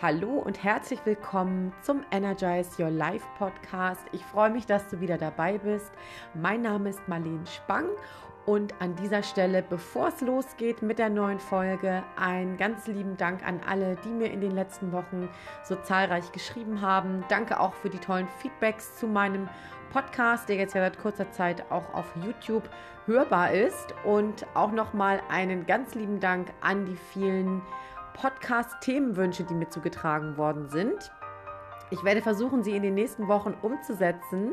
Hallo und herzlich willkommen zum Energize Your Life Podcast. Ich freue mich, dass du wieder dabei bist. Mein Name ist Marlene Spang und an dieser Stelle, bevor es losgeht mit der neuen Folge, einen ganz lieben Dank an alle, die mir in den letzten Wochen so zahlreich geschrieben haben. Danke auch für die tollen Feedbacks zu meinem Podcast, der jetzt ja seit kurzer Zeit auch auf YouTube hörbar ist. Und auch nochmal einen ganz lieben Dank an die vielen Podcast-Themenwünsche, die mir zugetragen worden sind. Ich werde versuchen, sie in den nächsten Wochen umzusetzen.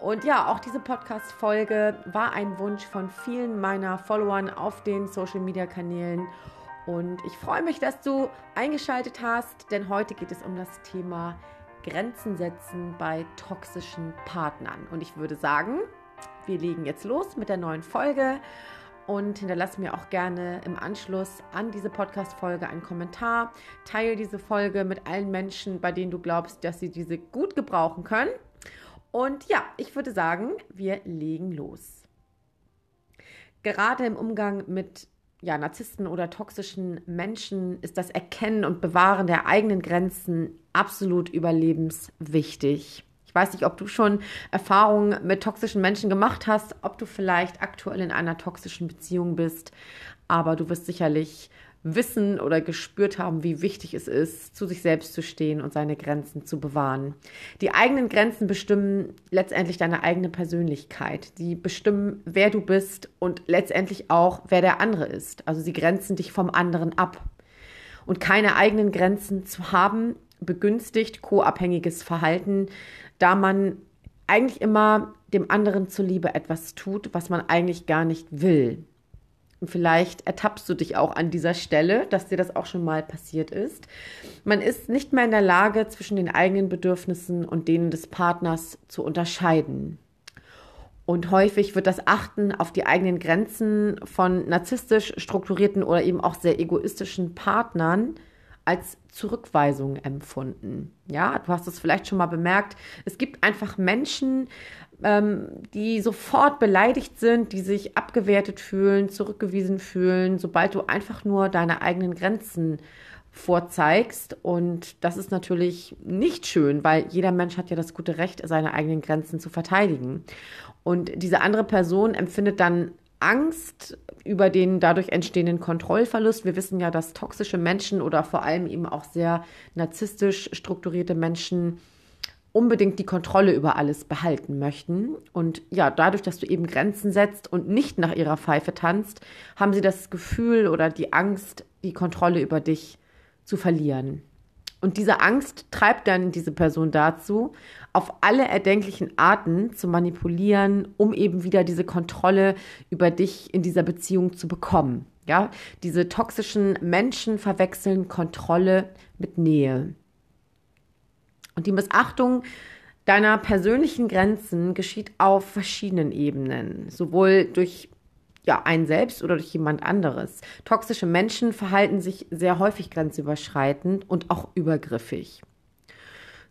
Und ja, auch diese Podcast-Folge war ein Wunsch von vielen meiner Followern auf den Social-Media-Kanälen. Und ich freue mich, dass du eingeschaltet hast, denn heute geht es um das Thema Grenzen setzen bei toxischen Partnern. Und ich würde sagen, wir legen jetzt los mit der neuen Folge und hinterlasse mir auch gerne im Anschluss an diese Podcast-Folge einen Kommentar. Teile diese Folge mit allen Menschen, bei denen du glaubst, dass sie diese gut gebrauchen können. Und ja, ich würde sagen, wir legen los. Gerade im Umgang mit ja, Narzissten oder toxischen Menschen ist das Erkennen und Bewahren der eigenen Grenzen absolut überlebenswichtig. Ich weiß nicht, ob du schon Erfahrungen mit toxischen Menschen gemacht hast, ob du vielleicht aktuell in einer toxischen Beziehung bist, aber du wirst sicherlich wissen oder gespürt haben, wie wichtig es ist, zu sich selbst zu stehen und seine Grenzen zu bewahren. Die eigenen Grenzen bestimmen letztendlich deine eigene Persönlichkeit. Die bestimmen, wer du bist und letztendlich auch, wer der andere ist. Also sie grenzen dich vom anderen ab. Und keine eigenen Grenzen zu haben, begünstigt co-abhängiges Verhalten, da man eigentlich immer dem anderen zuliebe etwas tut, was man eigentlich gar nicht will. Und vielleicht ertappst du dich auch an dieser Stelle, dass dir das auch schon mal passiert ist. Man ist nicht mehr in der Lage, zwischen den eigenen Bedürfnissen und denen des Partners zu unterscheiden. Und häufig wird das Achten auf die eigenen Grenzen von narzisstisch strukturierten oder eben auch sehr egoistischen Partnern als Zurückweisung empfunden. Ja, du hast es vielleicht schon mal bemerkt. Es gibt einfach Menschen, ähm, die sofort beleidigt sind, die sich abgewertet fühlen, zurückgewiesen fühlen, sobald du einfach nur deine eigenen Grenzen vorzeigst. Und das ist natürlich nicht schön, weil jeder Mensch hat ja das gute Recht, seine eigenen Grenzen zu verteidigen. Und diese andere Person empfindet dann Angst über den dadurch entstehenden Kontrollverlust. Wir wissen ja, dass toxische Menschen oder vor allem eben auch sehr narzisstisch strukturierte Menschen unbedingt die Kontrolle über alles behalten möchten. Und ja, dadurch, dass du eben Grenzen setzt und nicht nach ihrer Pfeife tanzt, haben sie das Gefühl oder die Angst, die Kontrolle über dich zu verlieren. Und diese Angst treibt dann diese Person dazu, auf alle erdenklichen Arten zu manipulieren, um eben wieder diese Kontrolle über dich in dieser Beziehung zu bekommen. Ja, diese toxischen Menschen verwechseln Kontrolle mit Nähe. Und die Missachtung deiner persönlichen Grenzen geschieht auf verschiedenen Ebenen, sowohl durch ja, einen selbst oder durch jemand anderes. Toxische Menschen verhalten sich sehr häufig grenzüberschreitend und auch übergriffig.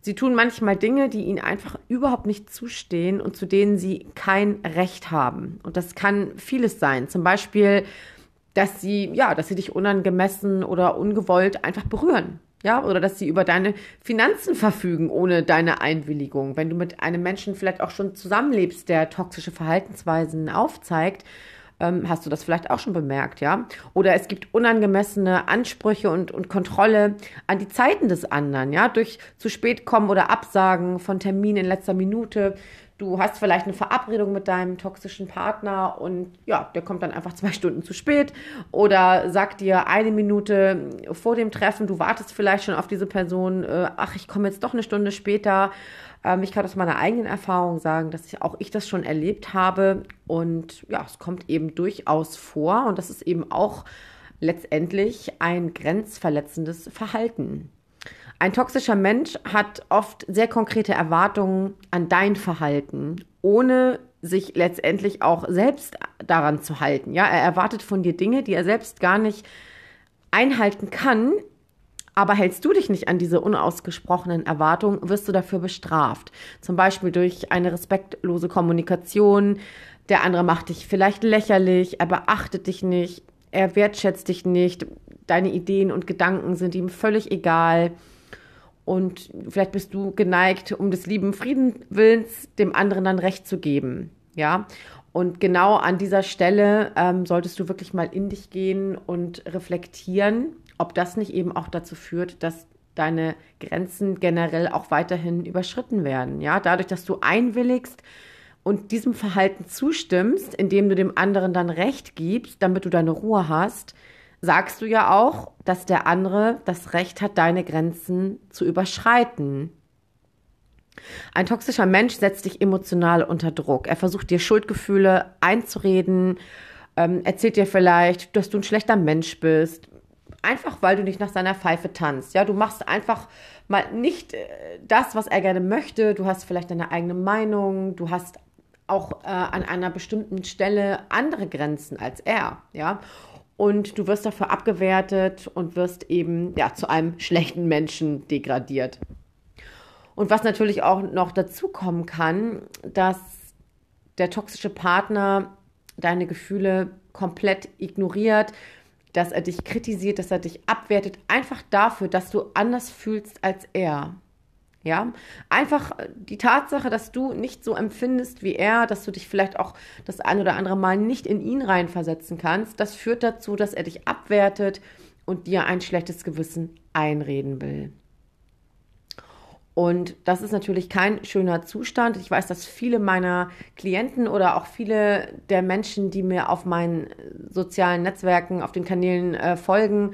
Sie tun manchmal Dinge, die ihnen einfach überhaupt nicht zustehen und zu denen sie kein Recht haben. Und das kann vieles sein. Zum Beispiel, dass sie, ja, dass sie dich unangemessen oder ungewollt einfach berühren. Ja, oder dass sie über deine Finanzen verfügen ohne deine Einwilligung. Wenn du mit einem Menschen vielleicht auch schon zusammenlebst, der toxische Verhaltensweisen aufzeigt, ähm, hast du das vielleicht auch schon bemerkt, ja? Oder es gibt unangemessene Ansprüche und, und Kontrolle an die Zeiten des anderen, ja? Durch zu spät kommen oder Absagen von Terminen in letzter Minute. Du hast vielleicht eine Verabredung mit deinem toxischen Partner und ja, der kommt dann einfach zwei Stunden zu spät oder sagt dir eine Minute vor dem Treffen, du wartest vielleicht schon auf diese Person, äh, ach, ich komme jetzt doch eine Stunde später ähm, ich kann aus meiner eigenen Erfahrung sagen, dass ich auch ich das schon erlebt habe. Und ja, es kommt eben durchaus vor. Und das ist eben auch letztendlich ein grenzverletzendes Verhalten. Ein toxischer Mensch hat oft sehr konkrete Erwartungen an dein Verhalten, ohne sich letztendlich auch selbst daran zu halten. Ja, er erwartet von dir Dinge, die er selbst gar nicht einhalten kann, aber hältst du dich nicht an diese unausgesprochenen Erwartungen, wirst du dafür bestraft. Zum Beispiel durch eine respektlose Kommunikation. Der andere macht dich vielleicht lächerlich, er beachtet dich nicht, er wertschätzt dich nicht, deine Ideen und Gedanken sind ihm völlig egal. Und vielleicht bist du geneigt, um des lieben Friedenwillens dem anderen dann Recht zu geben. Ja. Und genau an dieser Stelle ähm, solltest du wirklich mal in dich gehen und reflektieren, ob das nicht eben auch dazu führt, dass deine Grenzen generell auch weiterhin überschritten werden. Ja, dadurch, dass du einwilligst und diesem Verhalten zustimmst, indem du dem anderen dann Recht gibst, damit du deine Ruhe hast, sagst du ja auch, dass der andere das Recht hat, deine Grenzen zu überschreiten. Ein toxischer Mensch setzt dich emotional unter Druck. Er versucht dir Schuldgefühle einzureden, ähm, erzählt dir vielleicht, dass du ein schlechter Mensch bist, einfach weil du nicht nach seiner Pfeife tanzt. Ja, du machst einfach mal nicht äh, das, was er gerne möchte. Du hast vielleicht deine eigene Meinung, du hast auch äh, an einer bestimmten Stelle andere Grenzen als er, ja. Und du wirst dafür abgewertet und wirst eben ja zu einem schlechten Menschen degradiert. Und was natürlich auch noch dazu kommen kann, dass der toxische Partner deine Gefühle komplett ignoriert, dass er dich kritisiert, dass er dich abwertet, einfach dafür, dass du anders fühlst als er. Ja, einfach die Tatsache, dass du nicht so empfindest wie er, dass du dich vielleicht auch das ein oder andere Mal nicht in ihn reinversetzen kannst, das führt dazu, dass er dich abwertet und dir ein schlechtes Gewissen einreden will. Und das ist natürlich kein schöner Zustand. Ich weiß, dass viele meiner Klienten oder auch viele der Menschen, die mir auf meinen sozialen Netzwerken, auf den Kanälen äh, folgen,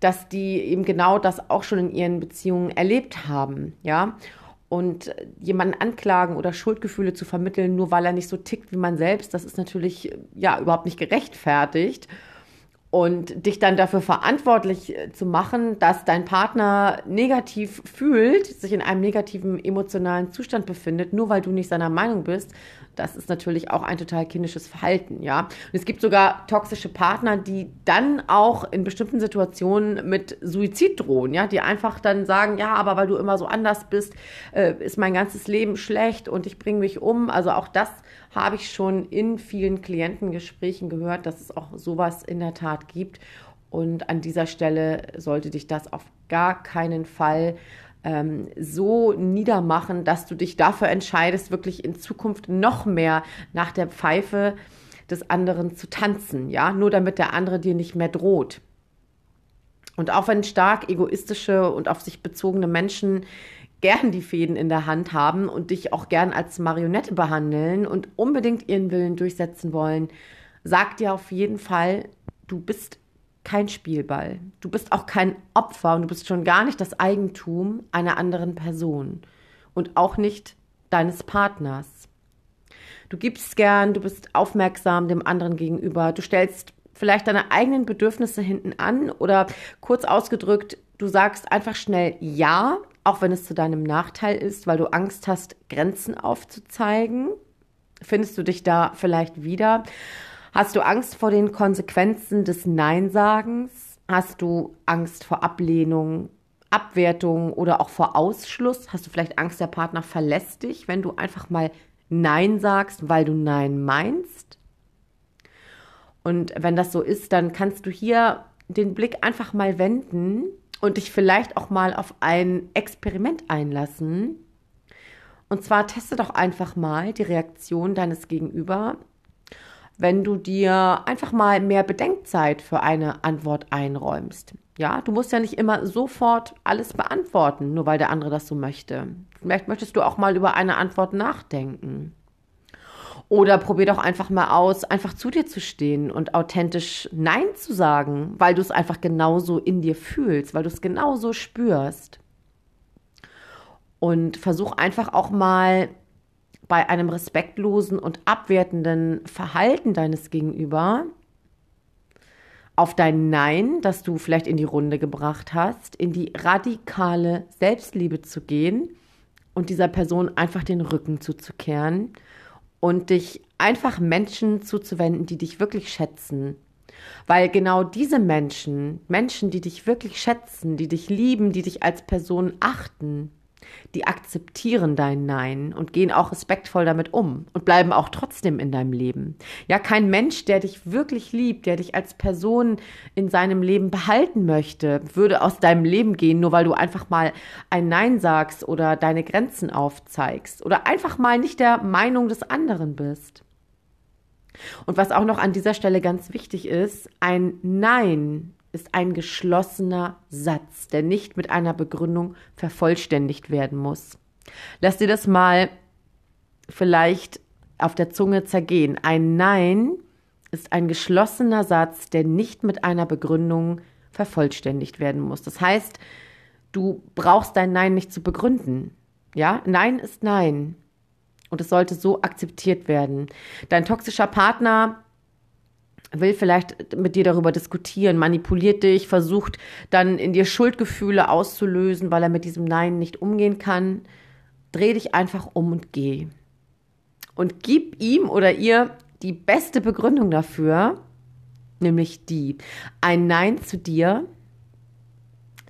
dass die eben genau das auch schon in ihren Beziehungen erlebt haben, ja. Und jemanden anklagen oder Schuldgefühle zu vermitteln, nur weil er nicht so tickt wie man selbst, das ist natürlich ja überhaupt nicht gerechtfertigt. Und dich dann dafür verantwortlich äh, zu machen, dass dein Partner negativ fühlt, sich in einem negativen emotionalen Zustand befindet, nur weil du nicht seiner Meinung bist, das ist natürlich auch ein total kindisches Verhalten, ja. Und es gibt sogar toxische Partner, die dann auch in bestimmten Situationen mit Suizid drohen, ja, die einfach dann sagen, ja, aber weil du immer so anders bist, äh, ist mein ganzes Leben schlecht und ich bringe mich um. Also auch das habe ich schon in vielen Klientengesprächen gehört, dass es auch sowas in der Tat gibt. Und an dieser Stelle sollte dich das auf gar keinen Fall ähm, so niedermachen, dass du dich dafür entscheidest, wirklich in Zukunft noch mehr nach der Pfeife des anderen zu tanzen, ja, nur damit der andere dir nicht mehr droht. Und auch wenn stark egoistische und auf sich bezogene Menschen gern die Fäden in der Hand haben und dich auch gern als Marionette behandeln und unbedingt ihren Willen durchsetzen wollen, sag dir auf jeden Fall, du bist kein Spielball. Du bist auch kein Opfer und du bist schon gar nicht das Eigentum einer anderen Person und auch nicht deines Partners. Du gibst gern, du bist aufmerksam dem anderen gegenüber, du stellst vielleicht deine eigenen Bedürfnisse hinten an oder kurz ausgedrückt, du sagst einfach schnell Ja, auch wenn es zu deinem Nachteil ist, weil du Angst hast, Grenzen aufzuzeigen. Findest du dich da vielleicht wieder? Hast du Angst vor den Konsequenzen des Neinsagens? Hast du Angst vor Ablehnung, Abwertung oder auch vor Ausschluss? Hast du vielleicht Angst, der Partner verlässt dich, wenn du einfach mal Nein sagst, weil du Nein meinst? Und wenn das so ist, dann kannst du hier den Blick einfach mal wenden und dich vielleicht auch mal auf ein Experiment einlassen. Und zwar teste doch einfach mal die Reaktion deines Gegenüber wenn du dir einfach mal mehr Bedenkzeit für eine Antwort einräumst. Ja, du musst ja nicht immer sofort alles beantworten, nur weil der andere das so möchte. Vielleicht möchtest du auch mal über eine Antwort nachdenken. Oder probier doch einfach mal aus, einfach zu dir zu stehen und authentisch Nein zu sagen, weil du es einfach genauso in dir fühlst, weil du es genauso spürst. Und versuch einfach auch mal bei einem respektlosen und abwertenden Verhalten deines Gegenüber auf dein Nein, das du vielleicht in die Runde gebracht hast, in die radikale Selbstliebe zu gehen und dieser Person einfach den Rücken zuzukehren und dich einfach Menschen zuzuwenden, die dich wirklich schätzen. Weil genau diese Menschen, Menschen, die dich wirklich schätzen, die dich lieben, die dich als Person achten, die akzeptieren dein Nein und gehen auch respektvoll damit um und bleiben auch trotzdem in deinem Leben. Ja, kein Mensch, der dich wirklich liebt, der dich als Person in seinem Leben behalten möchte, würde aus deinem Leben gehen, nur weil du einfach mal ein Nein sagst oder deine Grenzen aufzeigst oder einfach mal nicht der Meinung des anderen bist. Und was auch noch an dieser Stelle ganz wichtig ist, ein Nein ist ein geschlossener Satz, der nicht mit einer Begründung vervollständigt werden muss. Lass dir das mal vielleicht auf der Zunge zergehen. Ein Nein ist ein geschlossener Satz, der nicht mit einer Begründung vervollständigt werden muss. Das heißt, du brauchst dein Nein nicht zu begründen. Ja, Nein ist Nein. Und es sollte so akzeptiert werden. Dein toxischer Partner will vielleicht mit dir darüber diskutieren, manipuliert dich, versucht dann in dir Schuldgefühle auszulösen, weil er mit diesem Nein nicht umgehen kann. Dreh dich einfach um und geh. Und gib ihm oder ihr die beste Begründung dafür, nämlich die, ein Nein zu dir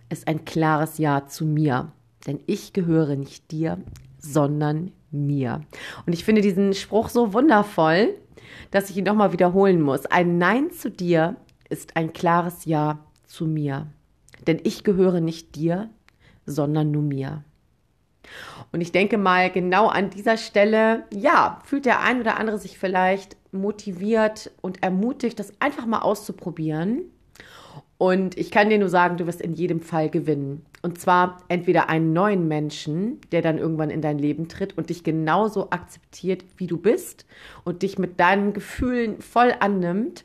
ist ein klares Ja zu mir. Denn ich gehöre nicht dir, sondern mir. Und ich finde diesen Spruch so wundervoll, dass ich ihn nochmal wiederholen muss. Ein Nein zu dir ist ein klares Ja zu mir. Denn ich gehöre nicht dir, sondern nur mir. Und ich denke mal, genau an dieser Stelle, ja, fühlt der ein oder andere sich vielleicht motiviert und ermutigt, das einfach mal auszuprobieren. Und ich kann dir nur sagen, du wirst in jedem Fall gewinnen. Und zwar entweder einen neuen Menschen, der dann irgendwann in dein Leben tritt und dich genauso akzeptiert, wie du bist und dich mit deinen Gefühlen voll annimmt.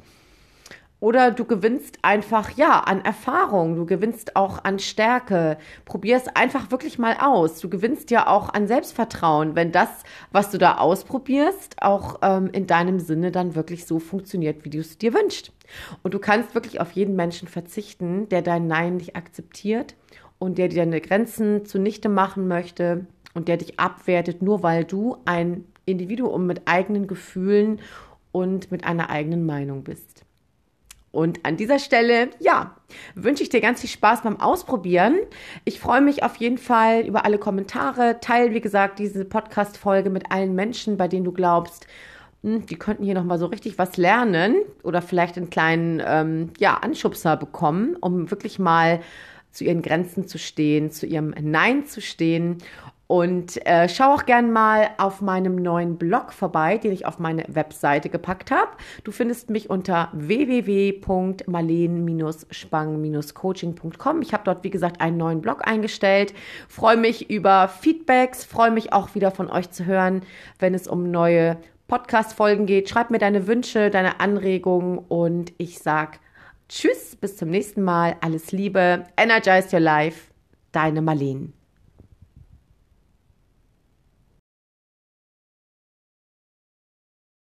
Oder du gewinnst einfach, ja, an Erfahrung, du gewinnst auch an Stärke. Probier es einfach wirklich mal aus. Du gewinnst ja auch an Selbstvertrauen, wenn das, was du da ausprobierst, auch ähm, in deinem Sinne dann wirklich so funktioniert, wie du es dir wünschst. Und du kannst wirklich auf jeden Menschen verzichten, der dein Nein nicht akzeptiert und der dir deine Grenzen zunichte machen möchte und der dich abwertet, nur weil du ein Individuum mit eigenen Gefühlen und mit einer eigenen Meinung bist. Und an dieser Stelle, ja, wünsche ich dir ganz viel Spaß beim Ausprobieren. Ich freue mich auf jeden Fall über alle Kommentare. Teil, wie gesagt, diese Podcast-Folge mit allen Menschen, bei denen du glaubst, hm, die könnten hier nochmal so richtig was lernen oder vielleicht einen kleinen, ähm, ja, Anschubser bekommen, um wirklich mal zu ihren Grenzen zu stehen, zu ihrem Nein zu stehen. Und äh, schau auch gern mal auf meinem neuen Blog vorbei, den ich auf meine Webseite gepackt habe. Du findest mich unter www.marleen-spang-coaching.com. Ich habe dort, wie gesagt, einen neuen Blog eingestellt. Freue mich über Feedbacks, freue mich auch wieder von euch zu hören, wenn es um neue Podcast-Folgen geht. Schreib mir deine Wünsche, deine Anregungen und ich sage Tschüss, bis zum nächsten Mal. Alles Liebe. Energize your life. Deine Marlene.